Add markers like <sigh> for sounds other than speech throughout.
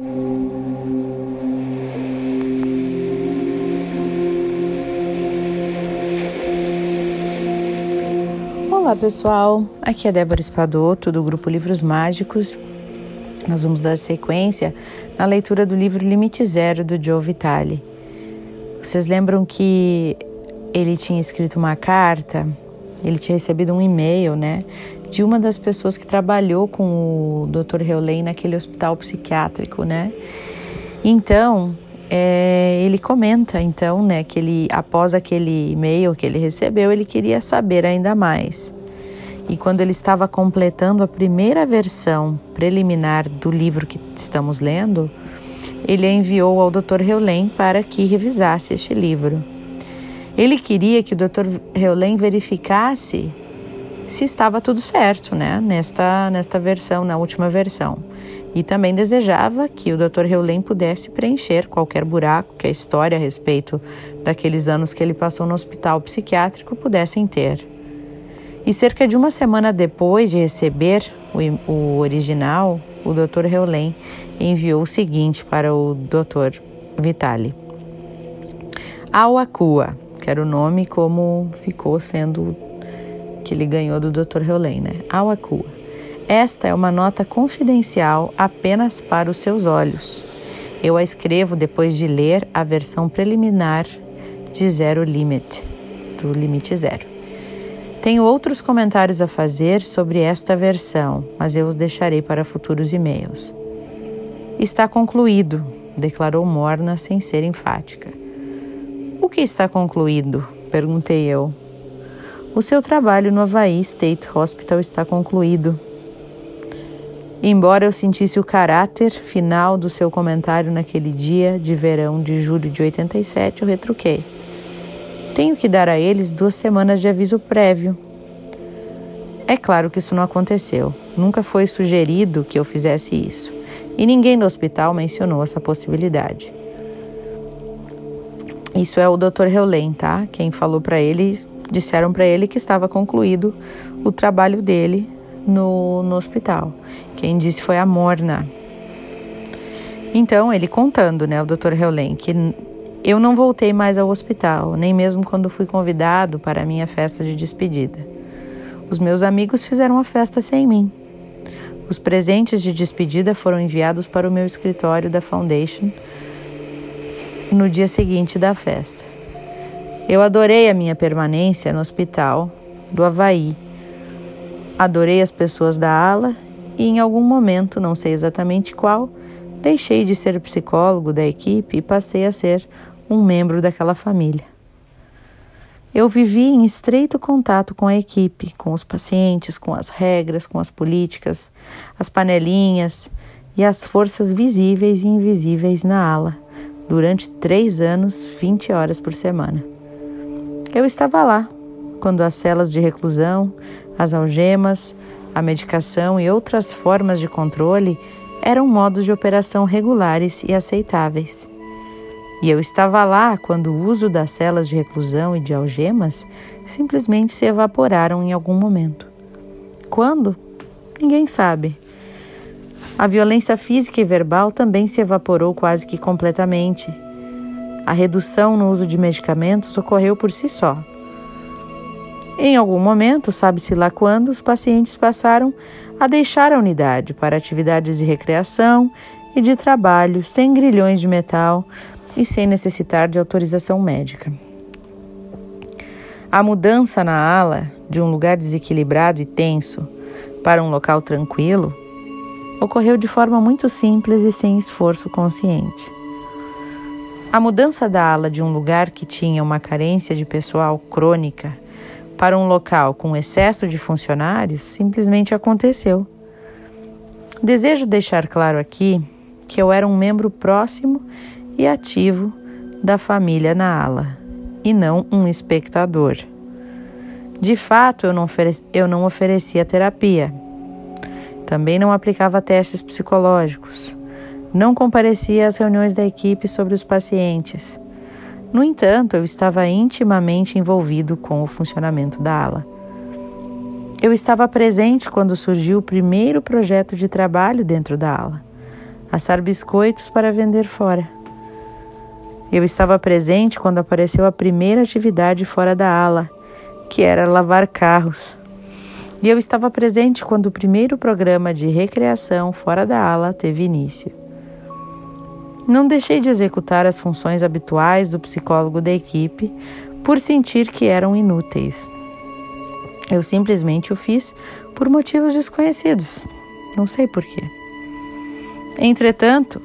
Olá pessoal, aqui é Débora Espadoto do grupo Livros Mágicos. Nós vamos dar sequência na leitura do livro Limite Zero do Joe Vitale. Vocês lembram que ele tinha escrito uma carta, ele tinha recebido um e-mail, né, de uma das pessoas que trabalhou com o Dr. Heulen naquele hospital psiquiátrico, né? Então, é, ele comenta então, né, que ele após aquele e-mail que ele recebeu, ele queria saber ainda mais. E quando ele estava completando a primeira versão preliminar do livro que estamos lendo, ele enviou ao Dr. Heulen para que revisasse este livro. Ele queria que o Dr. Heulen verificasse se estava tudo certo, né, nesta nesta versão, na última versão. E também desejava que o Dr. Heulen pudesse preencher qualquer buraco que a história a respeito daqueles anos que ele passou no hospital psiquiátrico pudessem ter. E cerca de uma semana depois de receber o, o original, o Dr. Heulen enviou o seguinte para o Dr. Vitali. Awakua, que era o nome como ficou sendo que ele ganhou do Dr. Heulen, né? Awakua. Esta é uma nota confidencial apenas para os seus olhos. Eu a escrevo depois de ler a versão preliminar de Zero Limit, do Limite Zero. Tenho outros comentários a fazer sobre esta versão, mas eu os deixarei para futuros e-mails. Está concluído, declarou Morna sem ser enfática. O que está concluído? perguntei eu. O seu trabalho no Havaí State Hospital está concluído. Embora eu sentisse o caráter final do seu comentário naquele dia de verão de julho de 87, eu retruquei. Tenho que dar a eles duas semanas de aviso prévio. É claro que isso não aconteceu. Nunca foi sugerido que eu fizesse isso. E ninguém no hospital mencionou essa possibilidade. Isso é o Dr. Heulen, tá? Quem falou para ele, disseram para ele que estava concluído o trabalho dele no, no hospital. Quem disse foi a Morna. Então, ele contando, né, o Dr. Heulen, que eu não voltei mais ao hospital, nem mesmo quando fui convidado para a minha festa de despedida. Os meus amigos fizeram a festa sem mim. Os presentes de despedida foram enviados para o meu escritório da Foundation no dia seguinte da festa. Eu adorei a minha permanência no hospital do Havaí. Adorei as pessoas da ala e, em algum momento, não sei exatamente qual, deixei de ser psicólogo da equipe e passei a ser um membro daquela família. Eu vivi em estreito contato com a equipe, com os pacientes, com as regras, com as políticas, as panelinhas e as forças visíveis e invisíveis na ala, durante três anos, 20 horas por semana. Eu estava lá quando as celas de reclusão, as algemas, a medicação e outras formas de controle eram modos de operação regulares e aceitáveis. E eu estava lá quando o uso das celas de reclusão e de algemas simplesmente se evaporaram em algum momento. Quando? Ninguém sabe. A violência física e verbal também se evaporou quase que completamente. A redução no uso de medicamentos ocorreu por si só. Em algum momento, sabe-se lá quando, os pacientes passaram a deixar a unidade para atividades de recreação e de trabalho sem grilhões de metal e sem necessitar de autorização médica. A mudança na ala de um lugar desequilibrado e tenso para um local tranquilo ocorreu de forma muito simples e sem esforço consciente. A mudança da ala de um lugar que tinha uma carência de pessoal crônica para um local com excesso de funcionários simplesmente aconteceu. Desejo deixar claro aqui que eu era um membro próximo e ativo da família na ala, e não um espectador. De fato, eu não, eu não oferecia terapia. Também não aplicava testes psicológicos. Não comparecia às reuniões da equipe sobre os pacientes. No entanto, eu estava intimamente envolvido com o funcionamento da ala. Eu estava presente quando surgiu o primeiro projeto de trabalho dentro da ala assar biscoitos para vender fora. Eu estava presente quando apareceu a primeira atividade fora da ala, que era lavar carros. E eu estava presente quando o primeiro programa de recreação fora da ala teve início. Não deixei de executar as funções habituais do psicólogo da equipe por sentir que eram inúteis. Eu simplesmente o fiz por motivos desconhecidos. Não sei porquê. Entretanto,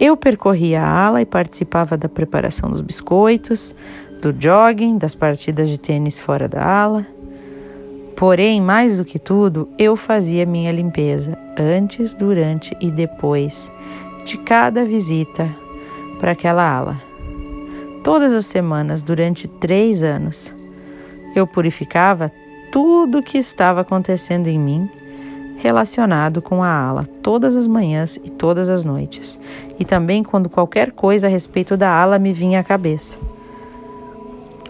eu percorria a ala e participava da preparação dos biscoitos, do jogging, das partidas de tênis fora da ala. Porém, mais do que tudo, eu fazia minha limpeza antes, durante e depois de cada visita para aquela ala. Todas as semanas, durante três anos, eu purificava tudo o que estava acontecendo em mim relacionado com a ala todas as manhãs e todas as noites, e também quando qualquer coisa a respeito da ala me vinha à cabeça.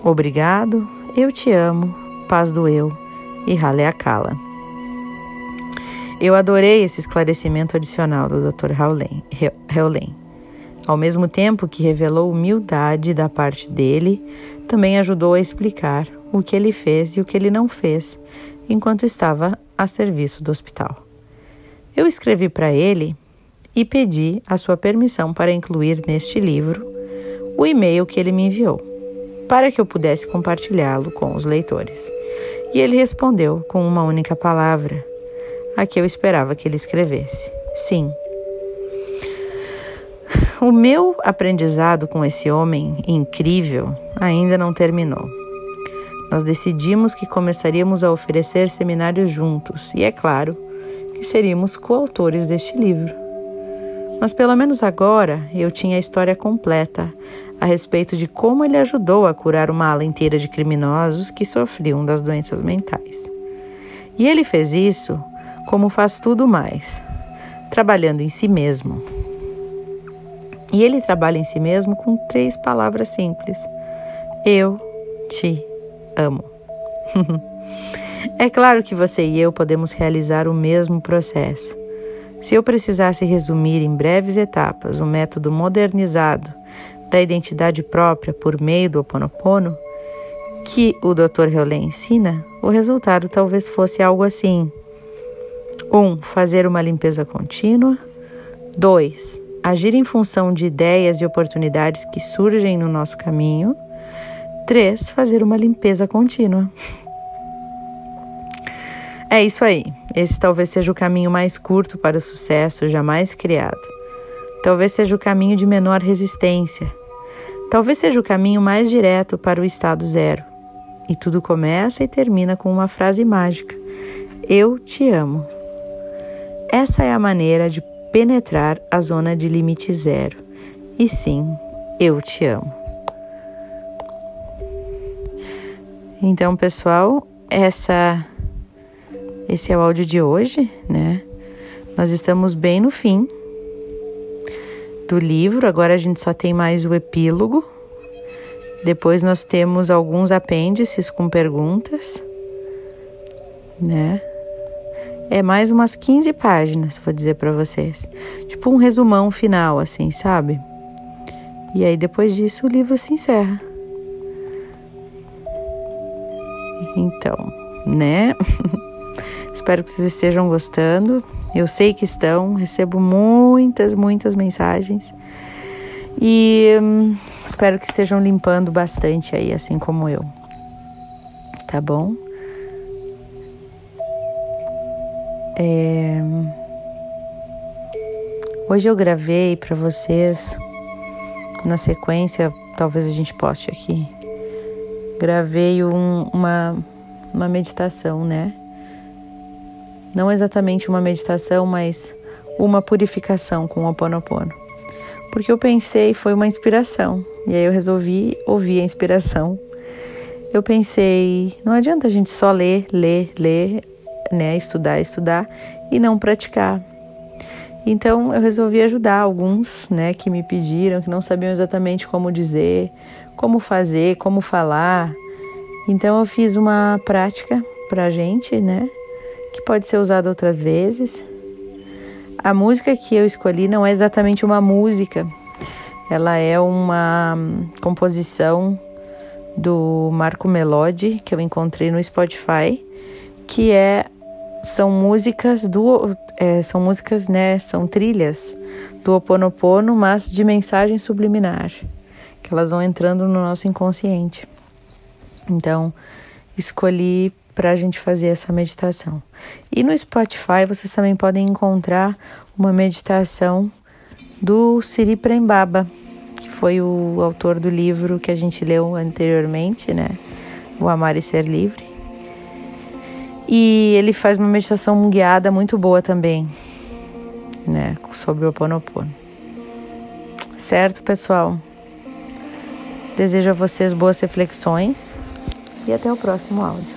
Obrigado, eu te amo, paz do eu e Haleakala. Eu adorei esse esclarecimento adicional do Dr. Heulen. Ao mesmo tempo que revelou humildade da parte dele, também ajudou a explicar o que ele fez e o que ele não fez enquanto estava a serviço do hospital. Eu escrevi para ele e pedi a sua permissão para incluir neste livro o e-mail que ele me enviou, para que eu pudesse compartilhá-lo com os leitores. E ele respondeu com uma única palavra, a que eu esperava que ele escrevesse: sim. O meu aprendizado com esse homem incrível ainda não terminou. Nós decidimos que começaríamos a oferecer seminários juntos, e é claro que seríamos coautores deste livro. Mas pelo menos agora eu tinha a história completa a respeito de como ele ajudou a curar uma ala inteira de criminosos que sofriam das doenças mentais. E ele fez isso como faz tudo mais, trabalhando em si mesmo. E ele trabalha em si mesmo com três palavras simples: Eu te amo. <laughs> é claro que você e eu podemos realizar o mesmo processo. Se eu precisasse resumir em breves etapas o método modernizado da identidade própria por meio do Ho Oponopono, que o Dr. Hewlett ensina, o resultado talvez fosse algo assim: 1. Um, fazer uma limpeza contínua. 2. Agir em função de ideias e oportunidades que surgem no nosso caminho. 3. Fazer uma limpeza contínua. É isso aí. Esse talvez seja o caminho mais curto para o sucesso jamais criado. Talvez seja o caminho de menor resistência. Talvez seja o caminho mais direto para o estado zero. E tudo começa e termina com uma frase mágica: Eu te amo. Essa é a maneira de penetrar a zona de limite zero. E sim, eu te amo. Então, pessoal, essa esse é o áudio de hoje, né? Nós estamos bem no fim do livro, agora a gente só tem mais o epílogo. Depois nós temos alguns apêndices com perguntas, né? É mais umas 15 páginas, vou dizer para vocês. Tipo um resumão final, assim, sabe? E aí depois disso o livro se encerra. Então, né? <laughs> Espero que vocês estejam gostando. Eu sei que estão, recebo muitas, muitas mensagens. E hum, espero que estejam limpando bastante aí, assim como eu. Tá bom? É... Hoje eu gravei para vocês, na sequência, talvez a gente poste aqui gravei um, uma, uma meditação, né? Não exatamente uma meditação, mas uma purificação com o Ho Oponopono. Porque eu pensei, foi uma inspiração. E aí eu resolvi ouvir a inspiração. Eu pensei, não adianta a gente só ler, ler, ler, né, estudar, estudar e não praticar. Então eu resolvi ajudar alguns, né, que me pediram, que não sabiam exatamente como dizer, como fazer, como falar. Então eu fiz uma prática pra gente, né? Que pode ser usada outras vezes. A música que eu escolhi não é exatamente uma música, ela é uma composição do Marco Melodi que eu encontrei no Spotify, que é são músicas do é, são músicas né são trilhas do Oponopono, mas de mensagem subliminar, que elas vão entrando no nosso inconsciente. Então escolhi para a gente fazer essa meditação. E no Spotify vocês também podem encontrar uma meditação do Siri Prembaba, que foi o autor do livro que a gente leu anteriormente, né? O Amar e Ser Livre. E ele faz uma meditação guiada muito boa também, né? Sobre o Ho Oponopono. Certo, pessoal? Desejo a vocês boas reflexões e até o próximo áudio.